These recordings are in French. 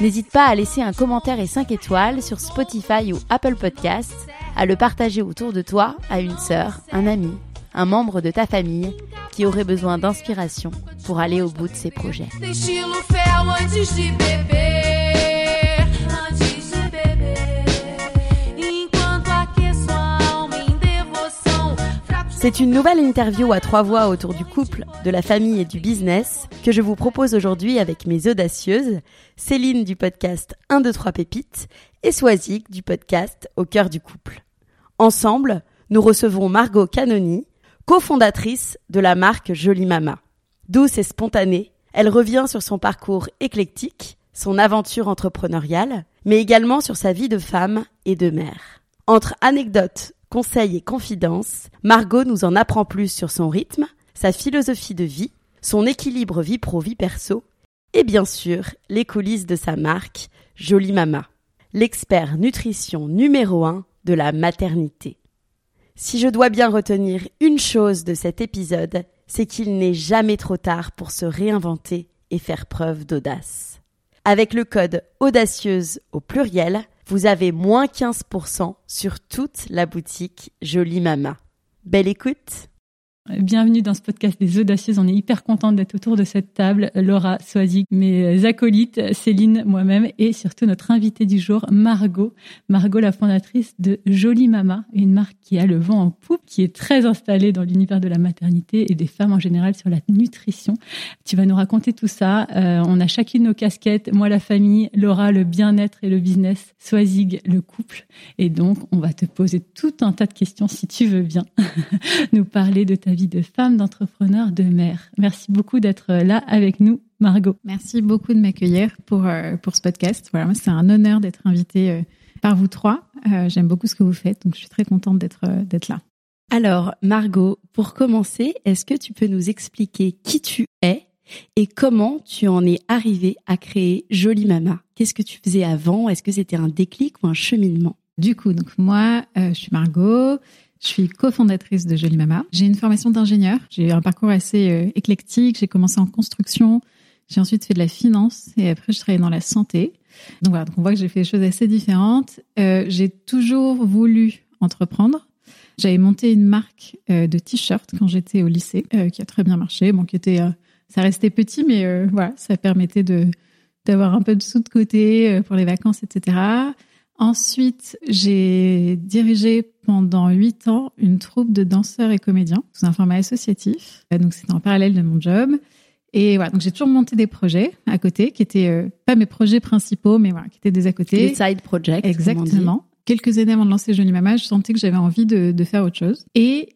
n'hésite pas à laisser un commentaire et 5 étoiles sur Spotify ou Apple Podcasts à le partager autour de toi à une sœur, un ami, un membre de ta famille qui aurait besoin d'inspiration pour aller au bout de ses projets. C'est une nouvelle interview à trois voix autour du couple, de la famille et du business que je vous propose aujourd'hui avec mes audacieuses, Céline du podcast 1, 2, 3 pépites et Swazik du podcast Au cœur du couple. Ensemble, nous recevons Margot Canoni, cofondatrice de la marque Jolie Mama. Douce et spontanée, elle revient sur son parcours éclectique, son aventure entrepreneuriale, mais également sur sa vie de femme et de mère. Entre anecdotes, conseils et confidences, Margot nous en apprend plus sur son rythme, sa philosophie de vie, son équilibre vie pro-vie perso, et bien sûr les coulisses de sa marque Jolie Mama, l'expert nutrition numéro un de la maternité. Si je dois bien retenir une chose de cet épisode, c'est qu'il n'est jamais trop tard pour se réinventer et faire preuve d'audace. Avec le code audacieuse au pluriel, vous avez moins 15% sur toute la boutique Jolie Mama. Belle écoute Bienvenue dans ce podcast des audacieuses. On est hyper contente d'être autour de cette table. Laura Soisy, mes acolytes, Céline, moi-même et surtout notre invitée du jour, Margot. Margot, la fondatrice de Jolie Mama, une marque qui a le vent en poupe, qui est très installée dans l'univers de la maternité et des femmes en général sur la nutrition. Tu vas nous raconter tout ça. Euh, on a chacune nos casquettes. Moi, la famille, Laura, le bien-être et le business, Swazig, le couple. Et donc, on va te poser tout un tas de questions si tu veux bien nous parler de ta vie de femme, d'entrepreneur, de mère. Merci beaucoup d'être là avec nous, Margot. Merci beaucoup de m'accueillir pour, euh, pour ce podcast. Voilà, c'est un honneur d'être invitée euh, par vous trois. Euh, j'aime beaucoup ce que vous faites, donc je suis très contente d'être d'être là. Alors, Margot, pour commencer, est-ce que tu peux nous expliquer qui tu es et comment tu en es arrivée à créer Jolie Mama? Qu'est-ce que tu faisais avant? Est-ce que c'était un déclic ou un cheminement? Du coup, donc moi, je suis Margot. Je suis cofondatrice de Jolie Mama. J'ai une formation d'ingénieur. J'ai un parcours assez euh, éclectique. J'ai commencé en construction. J'ai ensuite fait de la finance et après je travaillais dans la santé. Donc voilà, donc on voit que j'ai fait des choses assez différentes. Euh, j'ai toujours voulu entreprendre. J'avais monté une marque euh, de t-shirts quand j'étais au lycée, qui a très bien marché. Bon, qui était, ça restait petit, mais voilà, ça permettait de d'avoir un peu de sous de côté pour les vacances, etc. Ensuite, j'ai dirigé pendant huit ans une troupe de danseurs et comédiens sous un format associatif. Euh, donc, c'était en parallèle de mon job. Et voilà, donc j'ai toujours monté des projets à côté qui étaient euh, pas mes projets principaux, mais voilà, qui étaient des à côté. Des side projects. Exactement. Quelques années avant de lancer Jolie Mama, je sentais que j'avais envie de, de faire autre chose. Et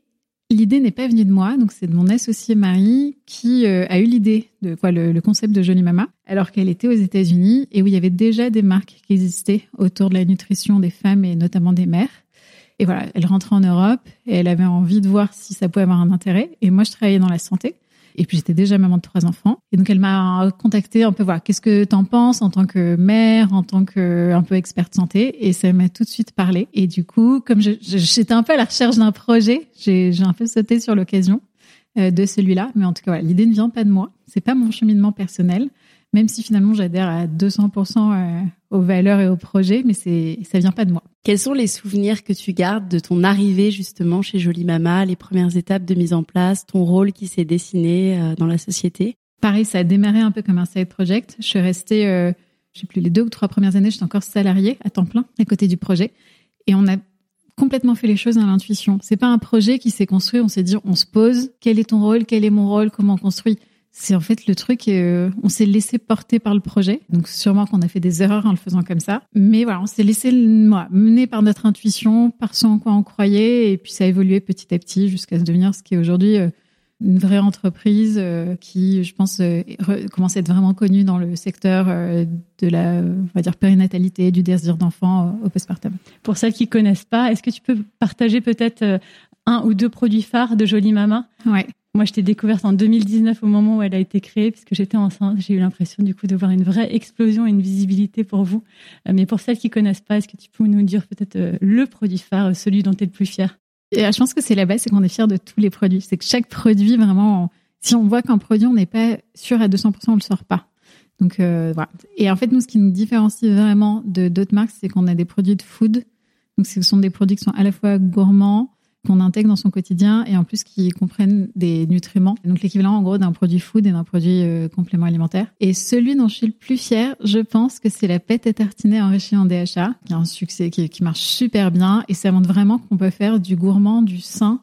L'idée n'est pas venue de moi, donc c'est de mon associé Marie qui euh, a eu l'idée de quoi le, le, concept de Jolie Mama, alors qu'elle était aux États-Unis et où il y avait déjà des marques qui existaient autour de la nutrition des femmes et notamment des mères. Et voilà, elle rentrait en Europe et elle avait envie de voir si ça pouvait avoir un intérêt. Et moi, je travaillais dans la santé. Et puis j'étais déjà maman de trois enfants. Et donc elle m'a contacté un peu voir qu'est-ce que t'en penses en tant que mère, en tant que un peu experte santé? Et ça m'a tout de suite parlé. Et du coup, comme j'étais un peu à la recherche d'un projet, j'ai un peu sauté sur l'occasion euh, de celui-là. Mais en tout cas, voilà, l'idée ne vient pas de moi. C'est pas mon cheminement personnel même si finalement j'adhère à 200% euh, aux valeurs et aux projets, mais c'est ça vient pas de moi. Quels sont les souvenirs que tu gardes de ton arrivée justement chez Jolie Mama, les premières étapes de mise en place, ton rôle qui s'est dessiné euh, dans la société? Pareil, ça a démarré un peu comme un side project. Je suis restée, euh, je sais plus, les deux ou trois premières années, j'étais encore salariée à temps plein à côté du projet, et on a complètement fait les choses à l'intuition. C'est pas un projet qui s'est construit, on s'est dit, on se pose, quel est ton rôle, quel est mon rôle, comment on construit? C'est en fait le truc, euh, on s'est laissé porter par le projet. Donc sûrement qu'on a fait des erreurs en le faisant comme ça. Mais voilà, on s'est laissé mener par notre intuition, par ce en quoi on croyait. Et puis ça a évolué petit à petit jusqu'à se devenir ce qui est aujourd'hui euh, une vraie entreprise euh, qui, je pense, commence à être vraiment connue dans le secteur de la, on va dire, périnatalité, du désir d'enfant au postpartum. Pour celles qui connaissent pas, est-ce que tu peux partager peut-être un ou deux produits phares de Jolie Mama? Ouais. Moi, je t'ai découverte en 2019 au moment où elle a été créée, puisque j'étais enceinte. J'ai eu l'impression du coup de voir une vraie explosion et une visibilité pour vous. Euh, mais pour celles qui connaissent pas, est-ce que tu peux nous dire peut-être euh, le produit phare, euh, celui dont tu es le plus fier Je pense que c'est la base, c'est qu'on est fier de tous les produits. C'est que chaque produit, vraiment, si on voit qu'un produit, on n'est pas sûr à 200%, on le sort pas. Donc voilà. Et en fait, nous, ce qui nous différencie vraiment de d'autres marques, c'est qu'on a des produits de food. Donc ce sont des produits qui sont à la fois gourmands, qu'on intègre dans son quotidien et en plus qui comprennent des nutriments. Donc l'équivalent en gros d'un produit food et d'un produit euh, complément alimentaire. Et celui dont je suis le plus fière, je pense que c'est la pâte à tartiner enrichie en DHA, qui a un succès, qui, marche super bien et ça montre vraiment qu'on peut faire du gourmand, du sain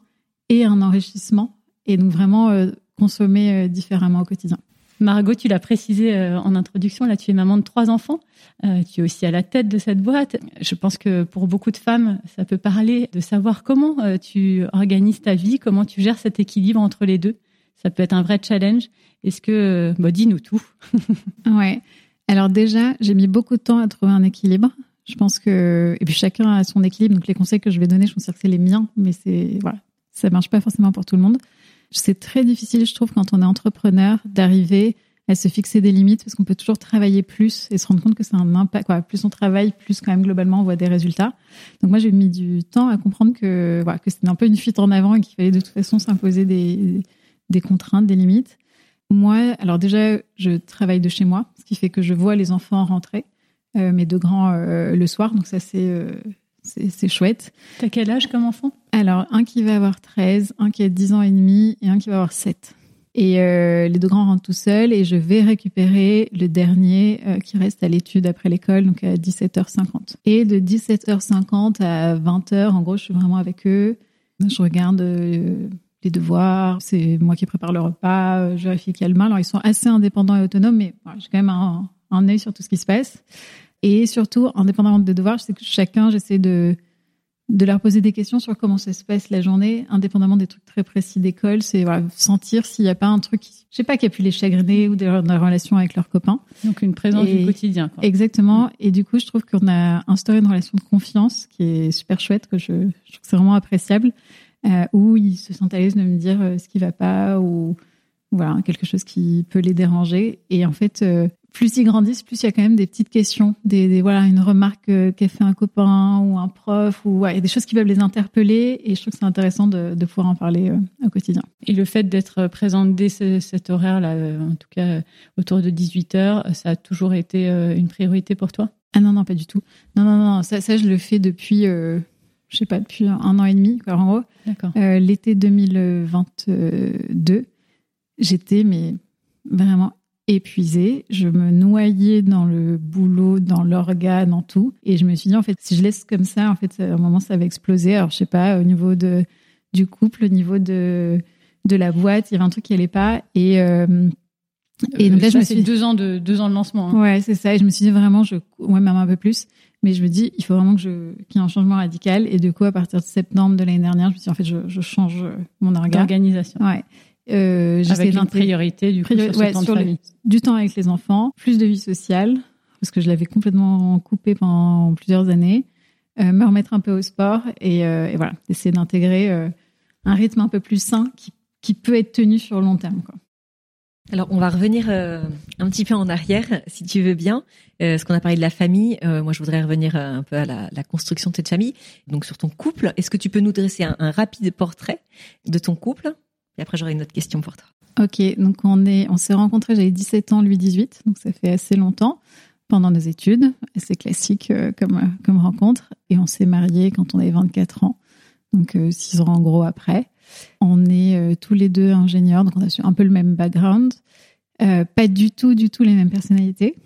et un enrichissement et donc vraiment euh, consommer euh, différemment au quotidien. Margot, tu l'as précisé euh, en introduction, là tu es maman de trois enfants, euh, tu es aussi à la tête de cette boîte. Je pense que pour beaucoup de femmes, ça peut parler de savoir comment euh, tu organises ta vie, comment tu gères cet équilibre entre les deux. Ça peut être un vrai challenge. Est-ce que, bah, dis-nous tout. ouais. Alors déjà, j'ai mis beaucoup de temps à trouver un équilibre. Je pense que, et puis chacun a son équilibre. Donc les conseils que je vais donner, je pense que c'est les miens, mais c'est voilà, ça marche pas forcément pour tout le monde. C'est très difficile, je trouve, quand on est entrepreneur, d'arriver à se fixer des limites parce qu'on peut toujours travailler plus et se rendre compte que c'est un impact. Plus on travaille, plus quand même globalement on voit des résultats. Donc moi j'ai mis du temps à comprendre que voilà, que c'était un peu une fuite en avant et qu'il fallait de toute façon s'imposer des, des contraintes, des limites. Moi, alors déjà je travaille de chez moi, ce qui fait que je vois les enfants rentrer, euh, mes deux grands euh, le soir. Donc ça c'est euh, c'est chouette. T'as quel âge comme enfant? Alors, un qui va avoir 13, un qui a 10 ans et demi et un qui va avoir 7. Et euh, les deux grands rentrent tout seuls et je vais récupérer le dernier euh, qui reste à l'étude après l'école, donc à 17h50. Et de 17h50 à 20h, en gros, je suis vraiment avec eux. Je regarde euh, les devoirs, c'est moi qui prépare le repas, je vérifie qu'il y a le. Alors, ils sont assez indépendants et autonomes, mais j'ai quand même un, un œil sur tout ce qui se passe. Et surtout, indépendamment des devoirs, je sais que chacun, j'essaie de, de leur poser des questions sur comment ça se passe la journée, indépendamment des trucs très précis d'école. C'est voilà, sentir s'il n'y a pas un truc, je sais pas, qui a pu les chagriner ou des, relations avec leurs copains. Donc une présence du quotidien. Quoi. Exactement. Et du coup, je trouve qu'on a instauré une relation de confiance qui est super chouette, que je, je trouve que c'est vraiment appréciable, euh, où ils se sentent à l'aise de me dire euh, ce qui va pas ou voilà quelque chose qui peut les déranger. Et en fait, euh, plus ils grandissent, plus il y a quand même des petites questions, des, voilà une remarque euh, qu'a fait un copain ou un prof ou ouais, des choses qui peuvent les interpeller et je trouve que c'est intéressant de, de, pouvoir en parler euh, au quotidien. Et le fait d'être présente dès cet horaire là, euh, en tout cas autour de 18 heures, ça a toujours été une priorité pour toi? Ah non non pas du tout. Non non non ça, ça je le fais depuis je sais pas depuis un an et demi quoi, en gros. D'accord. L'été 2022, j'étais mais vraiment épuisée, je me noyais dans le boulot, dans l'organe, dans tout. Et je me suis dit, en fait, si je laisse comme ça, en fait, à un moment, ça va exploser. Alors, je sais pas, au niveau de, du couple, au niveau de, de la boîte, il y avait un truc qui allait pas. Et, euh, et donc là, je me suis deux ans de, deux ans de lancement. Hein. Ouais, c'est ça. Et je me suis dit vraiment, je, ouais, même un peu plus. Mais je me dis, il faut vraiment que je, qu'il y ait un changement radical. Et du coup, à partir de septembre de l'année dernière, je me suis dit, en fait, je, je change mon organe. Organisation. Ouais. Euh, Avec une priorité du coup sur, temps de famille. du temps avec les enfants, plus de vie sociale parce que je l'avais complètement coupé pendant plusieurs années. me remettre un peu au sport et, et voilà, essayer d'intégrer un rythme un peu plus sain qui, qui peut être tenu sur le long terme. Quoi. Alors, on va revenir euh, un petit peu en arrière, si tu veux bien. Euh, ce qu'on a parlé de la famille, euh, moi, je voudrais revenir un peu à la, la, construction de cette famille. Donc, sur ton couple, est-ce que tu peux nous dresser un, un rapide portrait de ton couple? Et après, j'aurai une autre question pour toi. Ok, donc on est, on s'est rencontrés, j'avais 17 ans, lui 18, donc ça fait assez longtemps, pendant nos études, assez classique comme, comme rencontre. Et on s'est mariés quand on avait 24 ans, donc 6 ans en gros après. On est euh, tous les deux ingénieurs, donc on a un peu le même background. Euh, pas du tout, du tout les mêmes personnalités.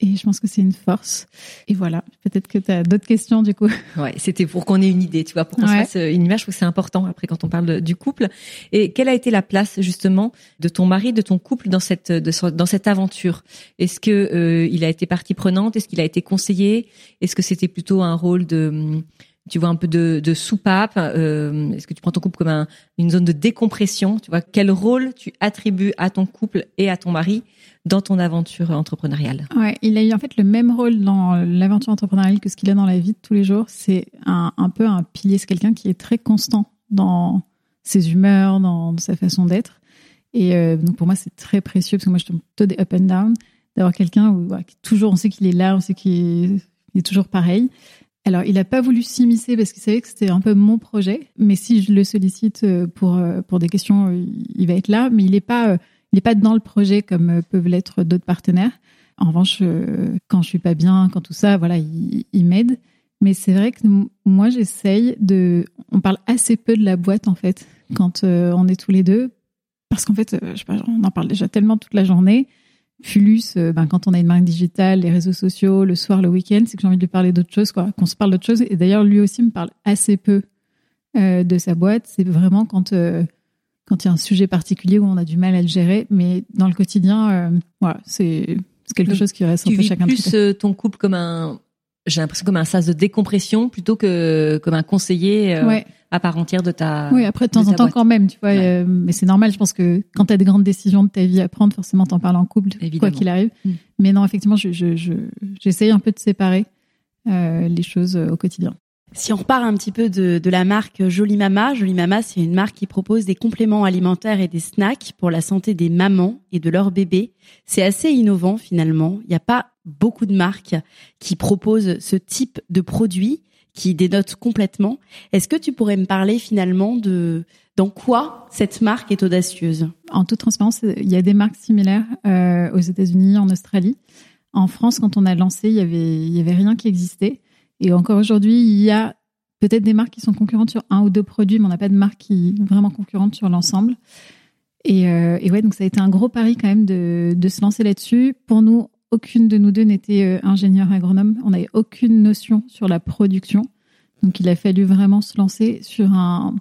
Et je pense que c'est une force. Et voilà, peut-être que tu as d'autres questions du coup. Ouais, c'était pour qu'on ait une idée, tu vois, pour qu'on se fasse euh, une image. Je trouve que c'est important après quand on parle du couple. Et quelle a été la place justement de ton mari, de ton couple dans cette dans cette aventure? Est-ce que il a été partie prenante? Est-ce qu'il a été conseillé? Est-ce que c'était plutôt un rôle de tu vois un peu de, soupape euh, Est-ce que tu prends ton couple comme un, une zone de décompression Tu vois quel rôle tu attribues à ton couple et à ton mari dans ton aventure entrepreneuriale? Ouais, il a eu en fait le même rôle dans l'aventure entrepreneuriale que ce qu'il a dans la vie de tous les jours. C'est un, peu un pilier, c'est quelqu'un qui est très constant dans ses humeurs, dans, sa façon d'être. Et euh, donc pour moi, c'est très précieux parce que moi, je tombe plutôt des up and down d'avoir quelqu'un où toujours on sait qu'il est là, on sait qu'il est toujours pareil. Alors, il n'a pas voulu s'immiscer parce qu'il savait que c'était un peu mon projet. Mais si je le sollicite euh, pour euh, pour des questions, euh, il va être là. Mais il n'est pas pas dans le projet comme peuvent l'être d'autres partenaires. En revanche, quand je suis pas bien, quand tout ça, voilà, il, il m'aide. Mais c'est vrai que moi, j'essaye de. On parle assez peu de la boîte en fait quand on est tous les deux, parce qu'en fait, je sais pas, on en parle déjà tellement toute la journée. Fulus, euh, ben, quand on a une marque digitale, les réseaux sociaux, le soir, le week-end, c'est que j'ai envie de lui parler d'autre chose, quoi, qu'on se parle d'autre chose. Et d'ailleurs, lui aussi me parle assez peu euh, de sa boîte. C'est vraiment quand euh, quand il y a un sujet particulier où on a du mal à le gérer, mais dans le quotidien, voilà, c'est quelque chose qui reste un peu chacun. Tu vis plus ton couple comme un, j'ai l'impression comme un sas de décompression plutôt que comme un conseiller. Ouais à part entière de ta. Oui, après de temps en temps quand même, tu vois. Euh, mais c'est normal, je pense que quand tu as des grandes décisions de ta vie à prendre, forcément t'en parles en couple, quoi qu'il arrive. Mm. Mais non, effectivement, je, je, j'essaye un peu de séparer euh, les choses euh, au quotidien. Si on repart un petit peu de, la marque Jolie Mama, Jolie Mama, c'est une marque qui propose des compléments alimentaires et des snacks pour la santé des mamans et de leurs bébés. C'est assez innovant finalement. Il n'y a pas beaucoup de marques qui proposent ce type de produits qui dénote complètement. Est-ce que tu pourrais me parler finalement de dans quoi cette marque est audacieuse? En toute transparence, il y a des marques similaires euh, aux États-Unis, en Australie. En France, quand on a lancé, il y avait il y avait rien qui existait. Et encore aujourd'hui, il y a peut-être des marques qui sont concurrentes sur un ou deux produits, mais on n'a pas de marque qui vraiment concurrente sur l'ensemble. Et, euh, ouais, donc ça a été un gros pari quand même de, de se lancer là-dessus. Pour nous, aucune de nous deux n'était euh, ingénieur agronome. On n'avait aucune notion sur la production. Donc, il a fallu vraiment se lancer sur un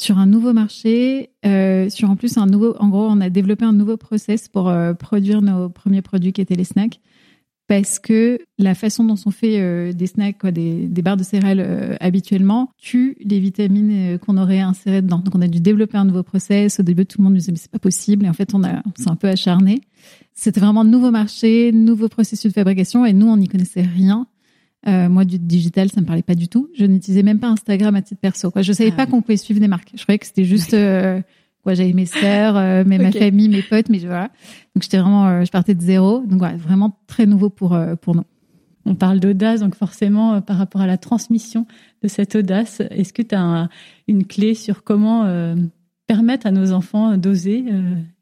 sur un nouveau marché, euh, sur en plus un nouveau. En gros, on a développé un nouveau process pour euh, produire nos premiers produits qui étaient les snacks, parce que la façon dont sont faits des snacks, quoi, des, des barres de céréales habituellement, tue les vitamines qu'on aurait insérées dedans. Donc, on a dû développer un nouveau process. Au début, tout le monde nous disait mais c'est pas possible. Et en fait, on a, on s'est un peu acharné. C'était vraiment nouveau marché, nouveau processus de fabrication et nous, on n'y connaissait rien. Euh, moi, du digital, ça me parlait pas du tout. Je n'utilisais même pas Instagram à titre perso. Quoi. Je savais ah pas qu'on pouvait suivre des marques. Je croyais que c'était juste euh, quoi. J'avais mes sœurs, euh, mais ma famille, mes potes, mais voilà. Donc j'étais vraiment, euh, je partais de zéro. Donc voilà, vraiment très nouveau pour pour nous. On parle d'audace, donc forcément par rapport à la transmission de cette audace, est-ce que tu as une clé sur comment permettre à nos enfants d'oser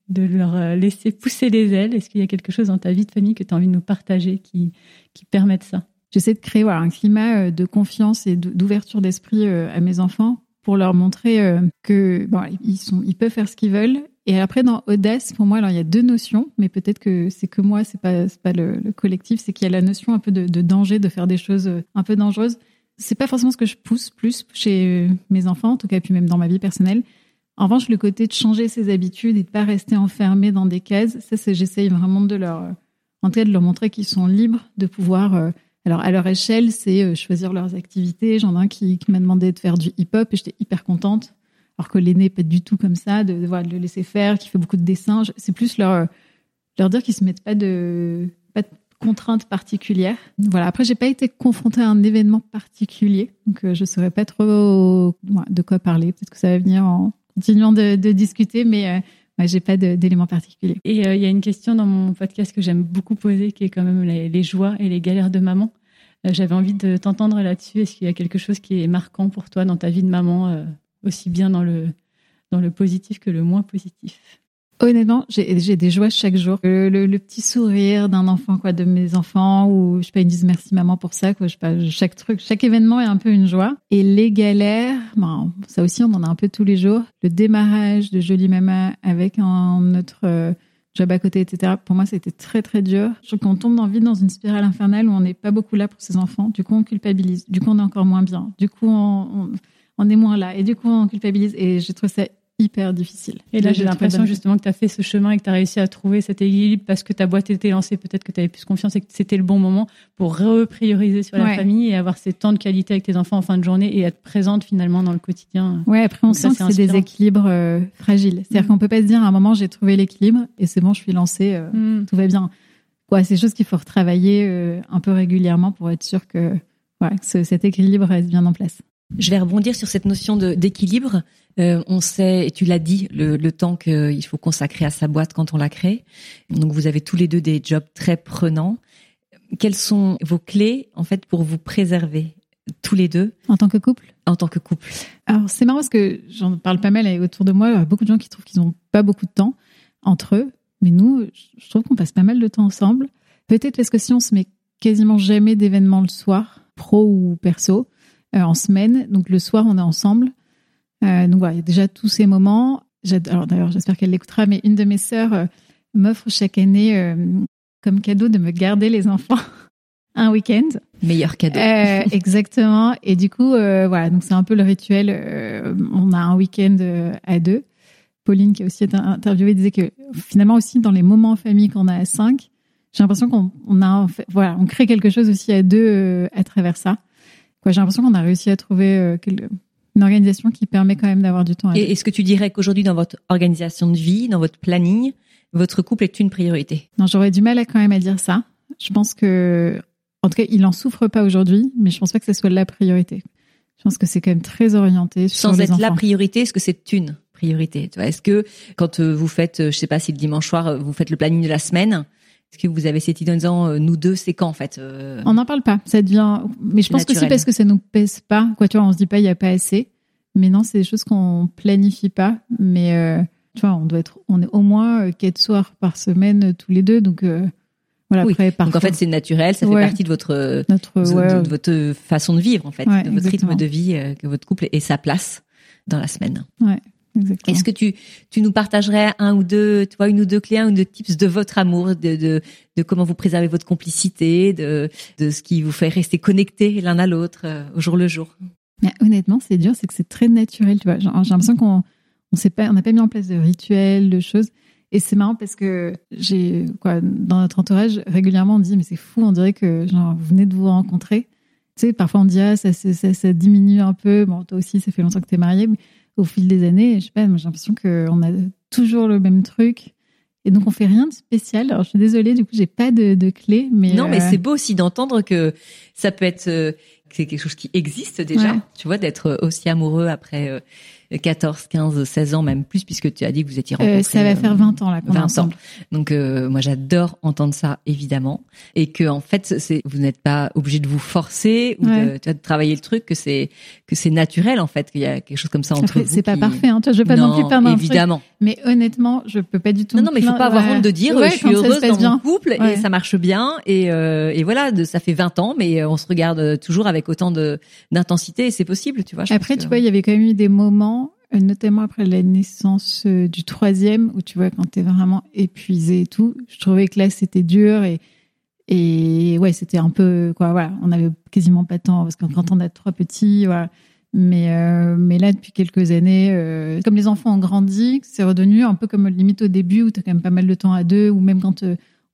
de leur euh, laisser pousser les ailes? Est-ce qu'il y a quelque chose dans ta vie de famille que tu as envie de nous partager qui, qui permette ça? J'essaie de créer voilà, un climat euh, de confiance et d'ouverture d'esprit euh, à mes enfants pour leur montrer que bon, ils, sont, ils peuvent faire ce qu'ils veulent. Et après, dans audace, pour moi, alors il y a deux notions, mais peut-être que c'est que moi, c'est pas pas le, collectif, c'est qu'il y a la notion un peu de, danger, de faire des choses un peu dangereuses. C'est pas forcément ce que je pousse plus chez mes enfants, en tout cas, puis même dans ma vie personnelle. En revanche, le côté de changer ses habitudes et de pas rester enfermé dans des cases, ça, c'est j'essaye vraiment de leur, en tout cas, de leur montrer qu'ils sont libres de pouvoir. Euh, alors à leur échelle, c'est euh, choisir leurs activités. J'en ai un qui, m'a demandé de faire du hip-hop et j'étais hyper contente. Alors que l'aîné pas du tout comme ça, de, de, de, le laisser faire, qui fait beaucoup de dessins. C'est plus leur leur dire qu'ils se mettent pas de pas contrainte particulière. Voilà. Après, j'ai pas été confrontée à un événement particulier, donc je saurais pas trop de quoi parler. Peut-être que ça va venir en continuant de, discuter, mais moi, j'ai pas d'éléments particuliers. Et il y a une question dans mon podcast que j'aime beaucoup poser, qui est quand même les, joies et les galères de maman. J'avais envie de t'entendre là-dessus. Est-ce qu'il y a quelque chose qui est marquant pour toi dans ta vie de maman, aussi bien dans le dans le positif que le moins positif? Honnêtement, j'ai des joies chaque jour. Le, petit sourire d'un enfant, quoi, de mes enfants, ou je sais pas, ils disent merci maman pour ça, quoi. Je chaque truc, chaque événement est un peu une joie. Et les galères, ben, ça aussi, on en a un peu tous les jours. Le démarrage de Jolie Mama avec un autre euh, job à côté, etc. Pour moi, c'était très très dur. Je trouve qu'on tombe dans, vite dans une spirale infernale où on n'est pas beaucoup là pour ses enfants. Du coup, on culpabilise. Du coup, on est encore moins bien. Du coup, on, on est moins là. Et du coup, on culpabilise. Et je trouve ça hyper difficile. Et là, j'ai l'impression justement que tu as fait ce chemin et que tu as réussi à trouver cet équilibre parce que ta boîte était lancée, peut-être que tu avais plus confiance et que c'était le bon moment pour reprioriser sur la famille et avoir ces temps de qualité avec tes enfants en fin de journée et être présente finalement dans le quotidien. Ouais, après on sent que c'est des équilibres euh, fragiles. C'est-à-dire mm. qu'on peut pas se dire à un moment j'ai trouvé l'équilibre et c'est bon, je suis lancée, euh, mm. tout va bien. Quoi, c'est des choses qu'il faut retravailler euh, un peu régulièrement pour être sûr que, ouais, que cet équilibre reste bien en place. Je vais rebondir sur cette notion d'équilibre. Euh, on sait, et tu l'as dit, le, le temps qu'il faut consacrer à sa boîte quand on la crée. Donc vous avez tous les deux des jobs très prenants. Quelles sont vos clés en fait pour vous préserver tous les deux? En tant que couple? En tant que couple. Alors c'est marrant parce que j'en parle pas mal autour de moi. Il y a beaucoup de gens qui trouvent qu'ils n'ont pas beaucoup de temps entre eux, mais nous, je trouve qu'on passe pas mal de temps ensemble. Peut-être parce que si on se met quasiment jamais d'événements le soir, pro ou perso, en semaine. Donc le soir, on est ensemble. Euh, donc voilà, il y a déjà tous ces moments. Alors d'ailleurs, j'espère qu'elle l'écoutera, mais une de mes sœurs euh, m'offre chaque année comme cadeau de me garder les enfants un week-end. Meilleur cadeau. exactement. Et du coup, voilà, donc c'est un peu le rituel. on a un week-end à deux. Pauline, qui a aussi été interviewée, disait que finalement aussi dans les moments en famille qu'on a à cinq, j'ai l'impression qu'on a, voilà, on crée quelque chose aussi à deux à travers ça j'ai l'impression qu'on a réussi à trouver euh, une organisation qui permet quand même d'avoir du temps. Et est-ce que tu dirais qu'aujourd'hui, dans votre organisation de vie, dans votre planning, votre couple est une priorité? Non, j'aurais du mal à quand même à dire ça. Je pense que, en tout cas, il en souffre pas aujourd'hui, mais je pense pas que ce soit la priorité. Je pense que c'est quand même très orienté sur Sans être la priorité, est-ce que c'est une priorité? Est-ce que quand euh, vous faites, euh, je sais pas si le dimanche soir, vous faites le planning de la semaine, est-ce que vous avez cette idée en disant euh, nous deux, c'est quand en fait euh, On n'en parle pas. Ça devient. Mais je pense que c'est parce que ça nous pèse pas. Quoi, tu vois, on se dit pas il y a pas assez. Mais non, c'est des choses qu'on planifie pas. Mais euh, tu vois, on doit être, on est au moins quatre soirs par semaine tous les deux. Donc voilà. Après, donc en fait, c'est naturel. Ça fait partie de votre Notre, de, votre façon de vivre en fait, de votre rythme de vie que votre couple ait sa place dans la semaine. Ouais. Est-ce que tu, tu nous partagerais un ou deux, tu vois, une ou deux clés, un ou deux tips de votre amour, de, de, de comment vous préservez votre complicité, de, de ce qui vous fait rester connectés l'un à l'autre euh, au jour le jour? Mais Honnêtement, c'est dur, c'est que c'est très naturel, tu vois. J'ai l'impression qu'on on sait pas, on n'a pas mis en place de rituels, de choses. Et c'est marrant parce que j'ai, quoi, dans notre entourage, régulièrement, on dit, mais c'est fou, on dirait que, genre, vous venez de vous rencontrer. Tu sais, parfois on dit, ah, ça, ça, ça, ça diminue un peu. Bon, toi aussi, ça fait longtemps que tu es marié. Mais au fil des années, je sais pas, j'ai l'impression qu'on a toujours le même truc. Et donc on fait rien de spécial. Alors je suis désolée, du coup j'ai pas de, de clé, mais non, mais euh, c'est beau aussi d'entendre que ça peut être euh, c'est quelque chose qui existe déjà. Tu vois, d'être aussi amoureux après 14, 15, 16 ans, même plus, puisque tu as dit que vous étiez euh, rencontrés. ça va faire 20 ans là. 20 ans. Donc euh, moi j'adore entendre ça évidemment, et que en fait c'est vous n'êtes pas obligé de vous forcer ou de, de, travailler le truc, que c'est que c'est naturel en fait qu'il y a quelque chose comme ça entre Après, vous. C'est pas parfait, hein. Tu vois, je veux pas non, non plus perdre évidemment. mais honnêtement, je peux pas du tout. Non, non, mais il faut pas avoir honte de dire je suis heureuse dans bien. mon couple et ça marche bien et euh, et voilà, de, ça fait 20 ans, mais on se regarde toujours avec autant de d'intensité et c'est possible, tu vois. Après, tu vois, il y avait quand même eu des moments euh, notamment après la naissance euh, du troisième, où tu vois, quand t'es vraiment épuisé et tout, je trouvais que là, c'était dur et, et ouais, c'était un peu, quoi, voilà, on avait quasiment pas de temps, parce que quand on a trois petits, voilà. Mais, euh, mais là, depuis quelques années, comme les enfants ont grandi, c'est redevenu un peu comme limite au début, où tu as quand même pas mal de temps à deux, ou même quand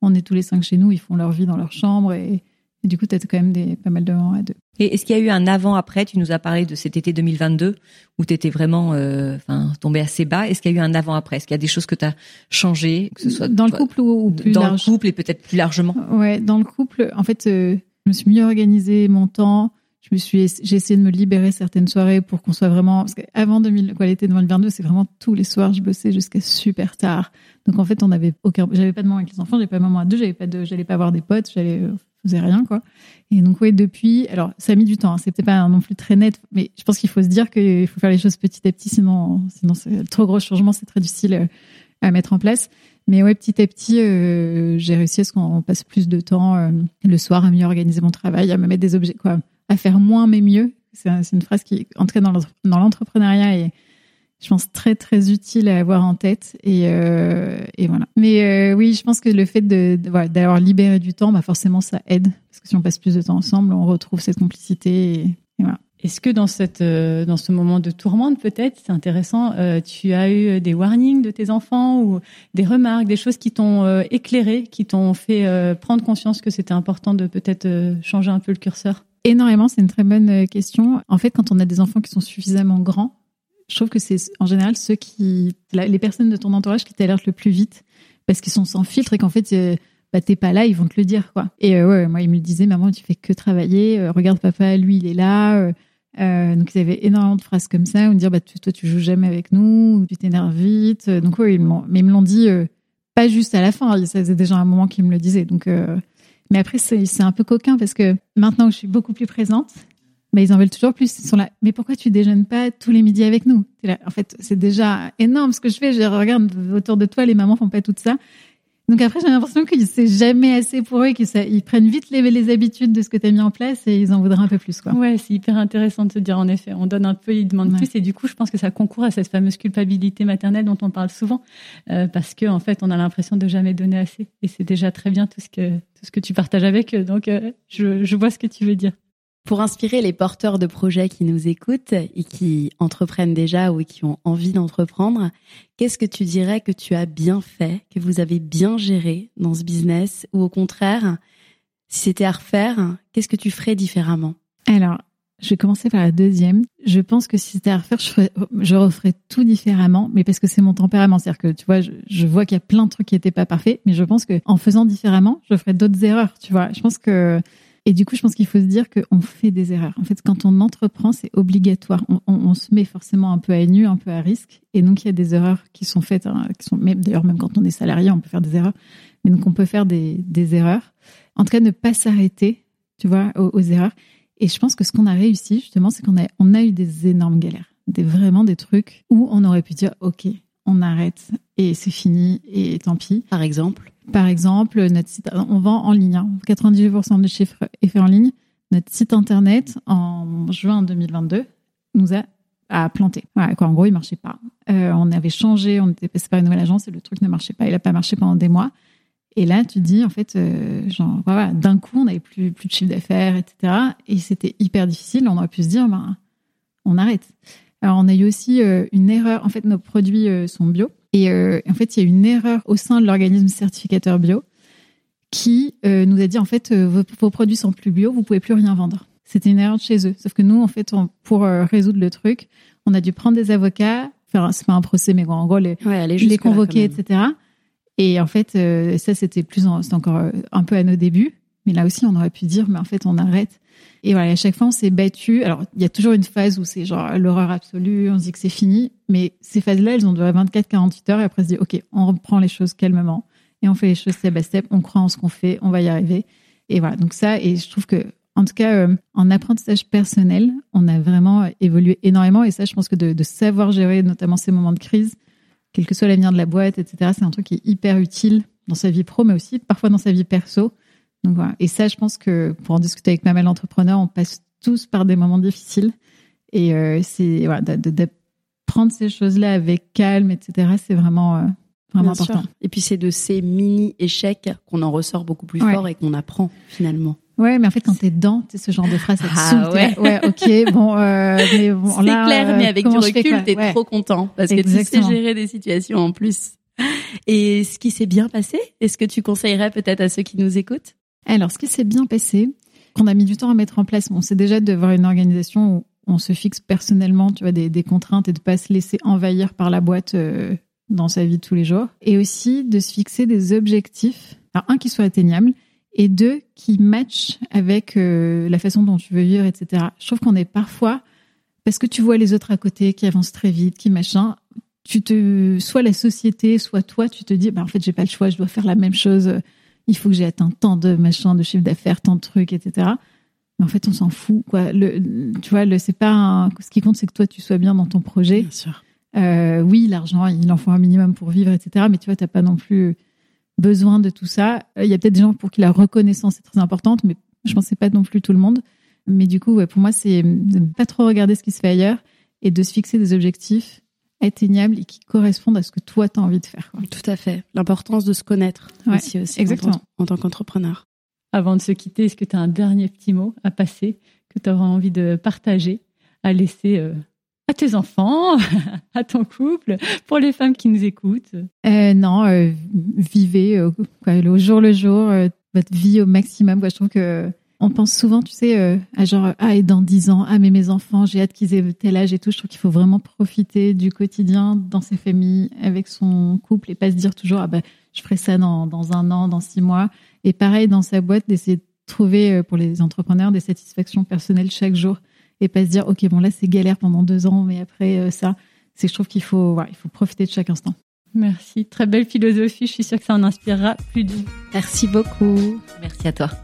on est tous les cinq chez nous, ils font leur vie dans leur chambre, et, du coup, tu as quand même des, pas mal de moments à deux. Et est-ce qu'il y a eu un avant-après Tu nous as parlé de cet été 2022 où tu étais vraiment euh, enfin, tombé assez bas. Est-ce qu'il y a eu un avant-après Est-ce qu'il y a des choses que tu as changées que ce soit Dans le couple ou, plus Dans large le couple et peut-être plus largement? Ouais, dans le couple, en fait, euh, je me suis mieux organisé mon temps. Je me suis, j'ai essayé de me libérer certaines soirées pour qu'on soit vraiment, parce qu'avant 2000, quoi, l'été 2022, c'est vraiment tous les soirs, je bossais jusqu'à super tard. Donc en fait, on avait aucun, j'avais pas de moment avec les enfants, j'avais pas de moment à deux, j'avais pas de, j'allais pas voir des potes, j'allais, euh, faisais rien quoi. Et donc oui, depuis, alors ça a mis du temps, hein, c'était pas non plus très net, mais je pense qu'il faut se dire qu'il faut faire les choses petit à petit, sinon, sinon trop gros changement, c'est très difficile euh, à mettre en place. Mais ouais, petit à petit, euh, j'ai réussi à ce qu'on passe plus de temps euh, le soir à mieux organiser mon travail, à me mettre des objets, quoi, à faire moins mais mieux. C'est une phrase qui, en tout dans l'entrepreneuriat, je pense très très utile à avoir en tête et, euh, et voilà. Mais euh, oui, je pense que le fait de, de voilà, d'avoir libéré du temps, bah forcément ça aide parce que si on passe plus de temps ensemble, on retrouve cette complicité et, et voilà. Est-ce que dans cette euh, dans ce moment de tourmente peut-être, c'est intéressant, tu as eu des warnings de tes enfants ou des remarques, des choses qui t'ont éclairé, qui t'ont fait prendre conscience que c'était important de peut-être changer un peu le curseur? Énormément, c'est une très bonne question. En fait, quand on a des enfants qui sont suffisamment grands, je trouve que c'est en général ceux qui, les personnes de ton entourage qui t'alertent le plus vite parce qu'ils sont sans filtre et qu'en fait, euh, bah, t'es pas là, ils vont te le dire. Et euh, ouais, moi, ils me disaient, maman, tu fais que travailler, euh, regarde papa, lui, il est là. Euh, donc, ils avaient énormément de phrases comme ça, ou me dire, bah, tu, toi, tu joues jamais avec nous, tu t'énerves vite. Donc, ouais, ils mais ils me l'ont dit pas juste à la fin, ça faisait déjà un moment qu'ils me le disaient. Donc, mais après, c'est un peu coquin parce que maintenant que je suis beaucoup plus présente, mais ils en veulent toujours plus. Ils sont là. Mais pourquoi tu déjeunes pas tous les midis avec nous? Là, En fait, c'est déjà énorme ce que je fais. Je regarde autour de toi, les mamans font pas tout ça. Donc après, j'ai l'impression que c'est jamais assez pour eux, qu'ils ils prennent vite les, les habitudes de ce que tu as mis en place et ils en voudraient un peu plus. Quoi. Ouais, c'est hyper intéressant de se dire en effet, on donne un peu, ils demandent Ouais. plus et du coup, je pense que ça concourt à cette fameuse culpabilité maternelle dont on parle souvent euh, parce que en fait, on a l'impression de jamais donner assez et c'est déjà très bien tout ce que tout ce que tu partages avec eux. Donc, euh, je, je vois ce que tu veux dire. Pour inspirer les porteurs de projets qui nous écoutent et qui entreprennent déjà ou qui ont envie d'entreprendre, qu'est-ce que tu dirais que tu as bien fait, que vous avez bien géré dans ce business ou au contraire, si c'était à refaire, qu'est-ce que tu ferais différemment? Alors, je vais commencer par la deuxième. Je pense que si c'était à refaire, je, ferais, je referais tout différemment, mais parce que c'est mon tempérament. C'est-à-dire que, tu vois, je, vois qu'il y a plein de trucs qui étaient pas parfaits, mais je pense que en faisant différemment, je ferais d'autres erreurs, tu vois. Je pense que et du coup, je pense qu'il faut se dire qu'on fait des erreurs. En fait, quand on entreprend, c'est obligatoire. On, se met forcément un peu à nu, un peu à risque. Et donc, il y a des erreurs qui sont faites. Hein, qui sont, d'ailleurs, même quand on est salarié, on peut faire des erreurs. Mais donc, on peut faire des, des erreurs. En tout cas, ne pas s'arrêter, tu vois, aux, aux, erreurs. Et je pense que ce qu'on a réussi, justement, c'est qu'on a, on a eu des énormes galères. Des, vraiment des trucs où on aurait pu dire, OK, on arrête et c'est fini et tant pis. Par exemple par exemple, notre site, on vend en ligne. Hein. 98% des chiffres est fait en ligne. Notre site internet, en juin 2022, nous a, a planté. Voilà, quoi, en gros, il marchait pas. Euh, on avait changé, on était passé par une nouvelle agence et le truc ne marchait pas. Il a pas marché pendant des mois. Et là, tu te dis, en fait, euh, genre, voilà, d'un coup, on n'avait plus, plus de chiffre d'affaires, etc. Et c'était hyper difficile. On aurait pu se dire, ben, on arrête. Alors, on a eu aussi euh, une erreur. En fait, nos produits euh, sont bio. Et euh, en fait, il y a une erreur au sein de l'organisme certificateur bio qui nous a dit en fait vos, vos, produits sont plus bio, vous pouvez plus rien vendre. C'était une erreur de chez eux. Sauf que nous, en fait, on, pour résoudre le truc, on a dû prendre des avocats, faire c'est pas un procès, mais bon, en gros les, ouais, les convoquer, etc. Et en fait, ça c'était plus, c'était encore un peu à nos débuts. Mais là aussi, on aurait pu dire, mais en fait, on arrête. Et voilà, à chaque fois, on s'est battu. Alors, il y a toujours une phase où c'est genre l'horreur absolue, on se dit que c'est fini. Mais ces phases-là, elles ont duré 24-48 heures et après, on se dit, OK, on reprend les choses calmement et on fait les choses step by step. On croit en ce qu'on fait, on va y arriver. Et voilà. Donc ça, et je trouve que, en tout cas, euh, en apprentissage personnel, on a vraiment évolué énormément. Et ça, je pense que de, de savoir gérer notamment ces moments de crise, quel que soit l'avenir de la boîte, etc., c'est un truc qui est hyper utile dans sa vie pro, mais aussi parfois dans sa vie perso. Donc voilà. Et ça, je pense que pour en discuter avec pas mal d'entrepreneurs, on passe tous par des moments difficiles. Et euh, c'est voilà, de, de, de, prendre ces choses-là avec calme, etc. C'est vraiment euh, vraiment Bien important. Sûr. Et puis c'est de ces mini échecs qu'on en ressort beaucoup plus Ouais. fort et qu'on apprend finalement. Ouais, mais en fait, quand t'es dedans, sais, ce genre de phrase, ça te Ah t'es ouais. ouais, ok, bon, euh, mais bon, C'est là, clair, euh, mais avec du recul, t'es Ouais. trop content parce que tu sais gérer des situations en plus. Et ce qui s'est bien passé, est-ce que tu conseillerais peut-être à ceux qui nous écoutent? Alors, ce qui s'est bien passé, qu'on a mis du temps à mettre en place. On sait déjà d'avoir une organisation où on se fixe personnellement, tu vois, des, des contraintes et de pas se laisser envahir par la boîte euh, dans sa vie de tous les jours. Et aussi de se fixer des objectifs, alors un qui soit atteignable et deux qui matchent avec euh, la façon dont tu veux vivre, etc. Je trouve qu'on est parfois parce que tu vois les autres à côté qui avancent très vite, qui machin, tu te, soit la société, soit toi, tu te dis, bah, en fait, j'ai pas le choix, je dois faire la même chose. Il faut que j'ai atteint tant de machin, de chiffre d'affaires, tant de trucs, etc. Mais en fait, on s'en fout, quoi. Le, tu vois, le, c'est pas un, ce qui compte, c'est que toi, tu sois bien dans ton projet. Bien sûr. Euh, oui, l'argent, il en faut un minimum pour vivre, etc. Mais tu vois, t'as pas non plus besoin de tout ça. Il y a peut-être des gens pour qui la reconnaissance est très importante, mais je pense que c'est pas non plus tout le monde. Mais du coup, ouais, pour moi, c'est de ne pas trop regarder ce qui se fait ailleurs et de se fixer des objectifs atteignables et qui correspondent à ce que toi, tu as envie de faire. Quoi. Tout à fait. L'importance de se connaître Ouais, aussi, aussi exactement. en tant- en tant qu'entrepreneur. Avant de se quitter, est-ce que tu as un dernier petit mot à passer que tu auras envie de partager, à laisser euh, à tes enfants, à ton couple, pour les femmes qui nous écoutent? Euh, non, euh, vivez euh, quoi, au jour le jour euh, votre vie au maximum. Quoi. Je trouve que on pense souvent, tu sais, euh, à genre ah et dans dix ans, ah mais mes enfants, j'ai hâte qu'ils aient tel âge et tout. Je trouve qu'il faut vraiment profiter du quotidien dans ses familles, avec son couple et pas se dire toujours ah bah je ferai ça dans dans un an, dans six mois. Et pareil dans sa boîte d'essayer de trouver euh, pour les entrepreneurs des satisfactions personnelles chaque jour et pas se dire ok bon là c'est galère pendant deux ans, mais après euh, ça, c'est que je trouve qu'il faut voilà, il faut profiter de chaque instant. Merci, très belle philosophie. Je suis sûre que ça en inspirera plus d'une. Merci beaucoup. Merci à toi.